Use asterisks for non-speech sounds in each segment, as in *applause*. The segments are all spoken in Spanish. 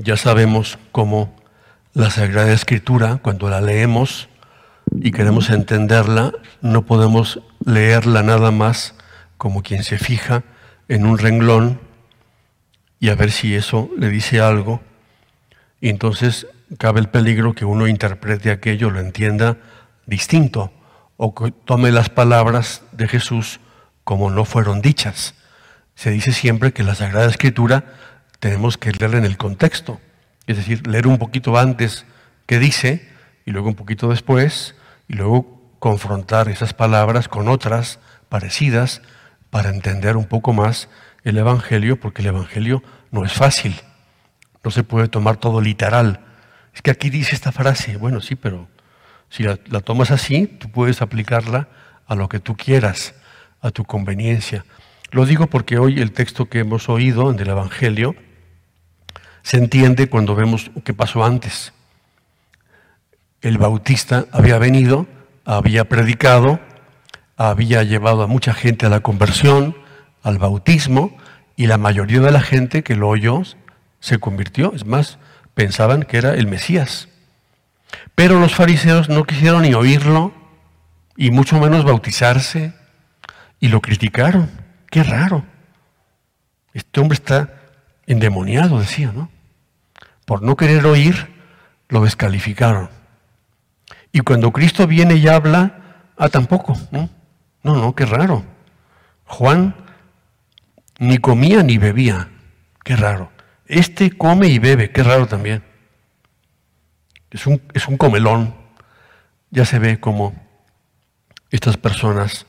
Ya sabemos cómo la Sagrada Escritura, cuando la leemos y queremos entenderla, no podemos leerla nada más como quien se fija en un renglón y a ver si eso le dice algo. Y entonces cabe el peligro que uno interprete aquello, lo entienda distinto, o que tome las palabras de Jesús como no fueron dichas. Se dice siempre que la Sagrada Escritura tenemos que leerla en el contexto, es decir, leer un poquito antes qué dice y luego un poquito después y luego confrontar esas palabras con otras parecidas para entender un poco más el Evangelio, porque el Evangelio no es fácil, no se puede tomar todo literal. Es que aquí dice esta frase, bueno, sí, pero si la, tomas así, tú puedes aplicarla a lo que tú quieras, a tu conveniencia. Lo digo porque hoy el texto que hemos oído del Evangelio se entiende cuando vemos qué pasó antes. El bautista había venido, había predicado, había llevado a mucha gente a la conversión, al bautismo, y la mayoría de la gente que lo oyó se convirtió. Es más, pensaban que era el Mesías. Pero los fariseos no quisieron ni oírlo, y mucho menos bautizarse, y lo criticaron. Qué raro. Este hombre está endemoniado, decía, ¿no? Por no querer oír, lo descalificaron. Y cuando Cristo viene y habla, ah, tampoco, ¿no? No, qué raro. Juan ni comía ni bebía, qué raro. Este come y bebe, qué raro también. Es un, es un comelón. Ya se ve como estas personas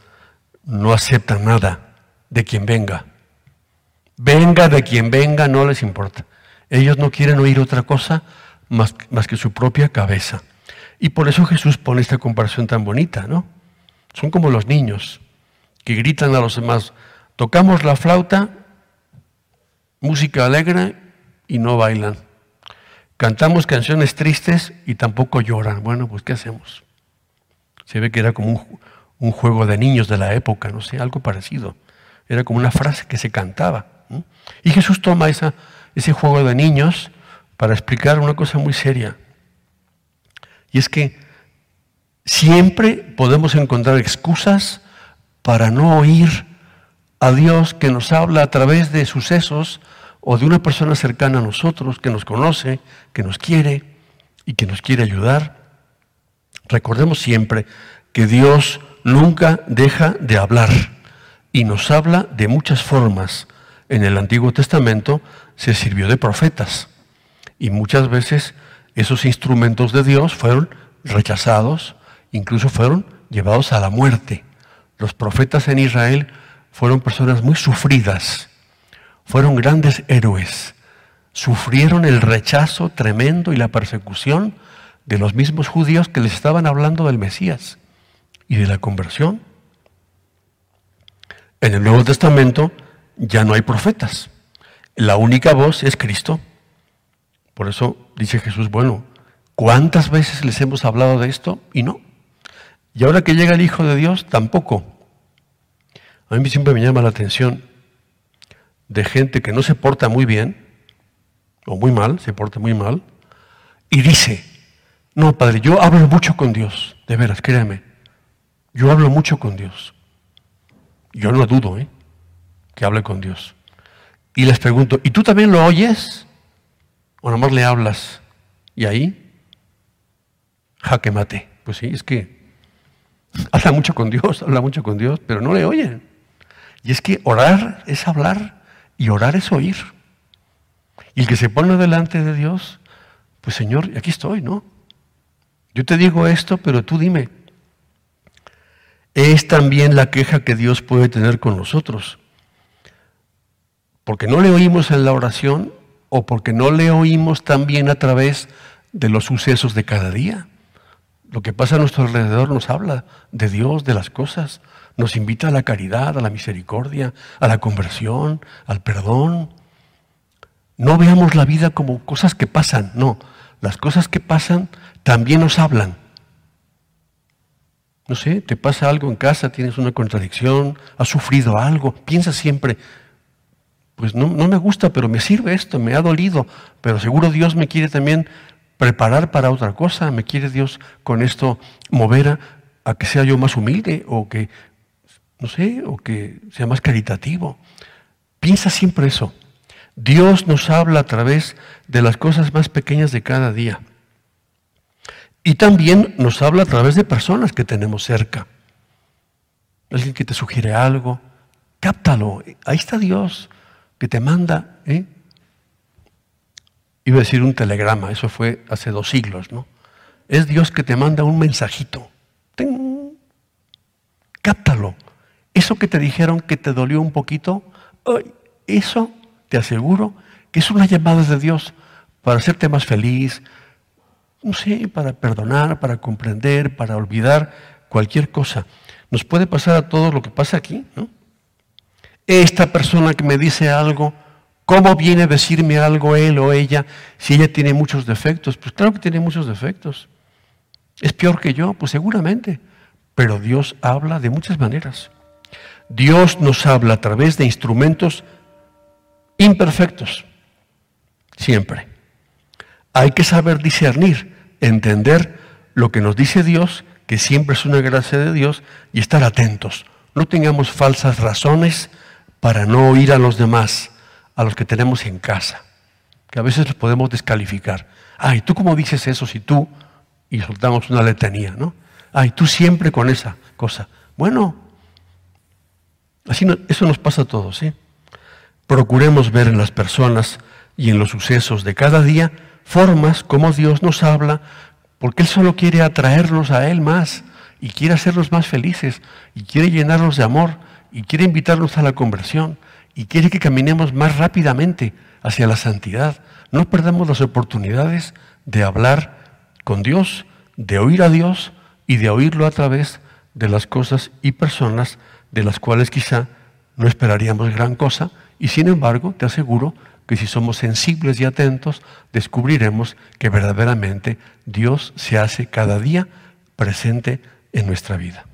no aceptan nada de quien venga. Venga de quien venga, no les importa. Ellos no quieren oír otra cosa más, más que su propia cabeza. Y por eso Jesús pone esta comparación tan bonita, ¿no? Son como los niños que gritan a los demás, tocamos la flauta, música alegre y no bailan. Cantamos canciones tristes y tampoco lloran. Bueno, pues ¿qué hacemos? Se ve que era como un, juego de niños de la época, no sé, algo parecido. Era como una frase que se cantaba. Y Jesús toma esa, ese juego de niños para explicar una cosa muy seria. Y es que siempre podemos encontrar excusas para no oír a Dios que nos habla a través de sucesos o de una persona cercana a nosotros, que nos conoce, que nos quiere y que nos quiere ayudar. Recordemos siempre que Dios nunca deja de hablar y nos habla de muchas formas. En el Antiguo Testamento se sirvió de profetas y muchas veces esos instrumentos de Dios fueron rechazados, incluso fueron llevados a la muerte. Los profetas en Israel fueron personas muy sufridas, fueron grandes héroes, sufrieron el rechazo tremendo y la persecución de los mismos judíos que les estaban hablando del Mesías y de la conversión. En el Nuevo Testamento ya no hay profetas. La única voz es Cristo. Por eso dice Jesús, bueno, ¿cuántas veces les hemos hablado de esto? Y no. Y ahora que llega el Hijo de Dios, tampoco. A mí siempre me llama la atención de gente que no se porta muy bien, o muy mal, se porta muy mal, y dice, no, Padre, yo hablo mucho con Dios, de veras, créame, yo hablo mucho con Dios. Yo no dudo, ¿eh? Que hable con Dios. Y les pregunto, ¿y tú también lo oyes? ¿O nada más le hablas? Y ahí, jaque mate. Pues sí, es que *laughs* habla mucho con Dios, *laughs* habla mucho con Dios, pero no le oyen. Y es que orar es hablar y orar es oír. Y el que se pone delante de Dios, pues Señor, aquí estoy, ¿no? Yo te digo esto, pero tú dime. Es también la queja que Dios puede tener con nosotros. Porque no le oímos en la oración o porque no le oímos también a través de los sucesos de cada día. Lo que pasa a nuestro alrededor nos habla de Dios, de las cosas, nos invita a la caridad, a la misericordia, a la conversión, al perdón. No veamos la vida como cosas que pasan, no, las cosas que pasan también nos hablan. No sé, te pasa algo en casa, tienes una contradicción, has sufrido algo, piensa siempre, pues no, no me gusta, pero me sirve esto, me ha dolido, pero seguro Dios me quiere también preparar para otra cosa, me quiere Dios con esto mover a, que sea yo más humilde o que, no sé, o que sea más caritativo. Piensa siempre eso. Dios nos habla a través de las cosas más pequeñas de cada día. Y también nos habla a través de personas que tenemos cerca. Alguien que te sugiere algo, cáptalo. Ahí está Dios que te manda. ¿eh? Iba a decir un telegrama, eso fue hace dos siglos, ¿no? Es Dios que te manda un mensajito. Cáptalo. Eso que te dijeron que te dolió un poquito, eso te aseguro que es una llamada de Dios para hacerte más feliz, no sé, para perdonar, para comprender, para olvidar cualquier cosa. Nos puede pasar a todos lo que pasa aquí, ¿no? Esta persona que me dice algo, ¿Cómo viene a decirme algo él o ella si ella tiene muchos defectos? Pues claro que tiene muchos defectos. ¿Es peor que yo? Pues seguramente. Pero Dios habla de muchas maneras. Dios nos habla a través de instrumentos imperfectos. Siempre. Hay que saber discernir, entender lo que nos dice Dios, que siempre es una gracia de Dios, y estar atentos. No tengamos falsas razones para no oír a los demás a los que tenemos en casa, que a veces los podemos descalificar. Ay, ¿tú cómo dices eso si tú? Y soltamos una letanía, ¿no? Ay, tú siempre con esa cosa. Bueno, así eso nos pasa a todos, ¿sí? Procuremos ver en las personas y en los sucesos de cada día formas como Dios nos habla, porque Él solo quiere atraernos a Él más y quiere hacernos más felices y quiere llenarnos de amor y quiere invitarnos a la conversión y quiere que caminemos más rápidamente hacia la santidad. No perdamos las oportunidades de hablar con Dios, de oír a Dios y de oírlo a través de las cosas y personas de las cuales quizá no esperaríamos gran cosa y sin embargo te aseguro que si somos sensibles y atentos descubriremos que verdaderamente Dios se hace cada día presente en nuestra vida.